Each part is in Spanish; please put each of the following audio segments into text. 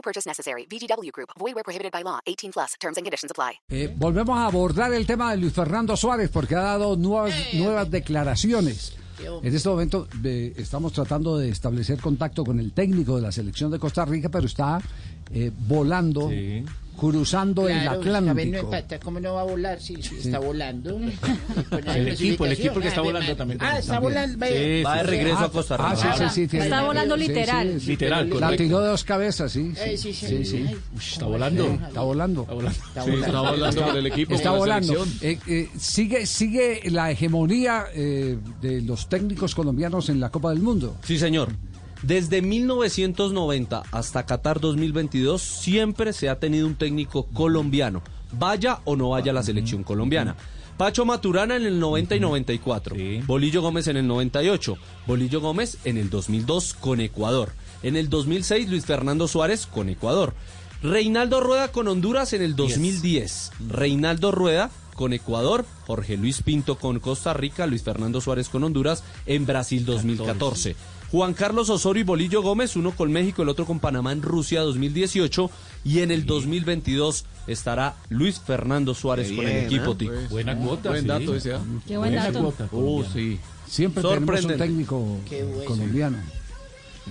No purchase necessary. VGW Group. Void where prohibited by law. 18 plus. Terms and conditions apply. Eh, volvemos a abordar el tema de Luis Fernando Suárez porque ha dado nuevas, nuevas declaraciones. En este momento eh, estamos tratando de establecer contacto con el técnico de la selección de Costa Rica, pero está eh, volando, cruzando el Claro, no es Atlántico. pata, ¿Cómo no va a volar? Sí, sí, está volando. El equipo, el equipo que está Ah, volando ve, también. Ah, está volando. Va de regreso a Costa Rica. Ah, sí, sí, sí. Está volando sí, sí, literal. sí. Literal, La correcto. tiró de dos cabezas, sí. Eh, Sí, sí, sí. sí. Está volando. Está volando. Está volando. Está está volando. volando con el equipo. Está la volando. Eh, eh, sigue, sigue la hegemonía eh, de los técnicos colombianos en la Copa del Mundo. Sí, señor. Desde 1990 hasta Qatar 2022 siempre se ha tenido un técnico colombiano, vaya o no vaya a la selección colombiana. Pacho Maturana en el 90 y 94, Sí. Bolillo Gómez en el 98, Bolillo Gómez en el 2002 con Ecuador, en el 2006 Luis Fernando Suárez con Ecuador, Reinaldo Rueda con Honduras en el 2010, Reinaldo Rueda con Ecuador, Jorge Luis Pinto con Costa Rica, Luis Fernando Suárez con Honduras en Brasil 2014. Juan Carlos Osorio y Bolillo Gómez, uno con México, el otro con Panamá en Rusia 2018 y en el 2022 estará Luis Fernando Suárez con el equipo Tico. Buena cuota. Buen sí. dato ese, ¿ah? Qué buen Buena dato. cuota. Oh, sí, Siempre tenemos un Sorprendente. técnico bueno. colombiano.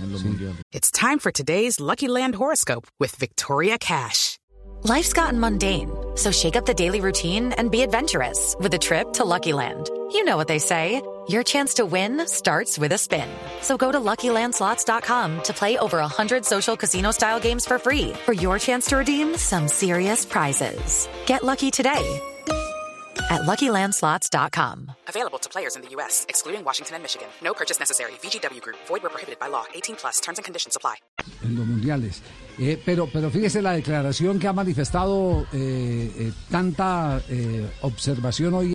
en los mundiales. It's time for today's Lucky Land horoscope with Victoria Cash. Life's gotten mundane, so shake up the daily routine and be adventurous with a trip to Lucky Land. You know what they say. Your chance to win starts with a spin. So go to LuckyLandSlots.com to play over 100 social casino-style games for free for your chance to redeem some serious prizes. Get lucky today at LuckyLandSlots.com. Available to players in the U.S., excluding Washington and Michigan. No purchase necessary. VGW Group. Void where prohibited by law. 18 plus. Terms and conditions apply. en los mundiales. Eh, pero, pero fíjese la declaración que ha manifestado eh, eh, tanta eh, observación hoy.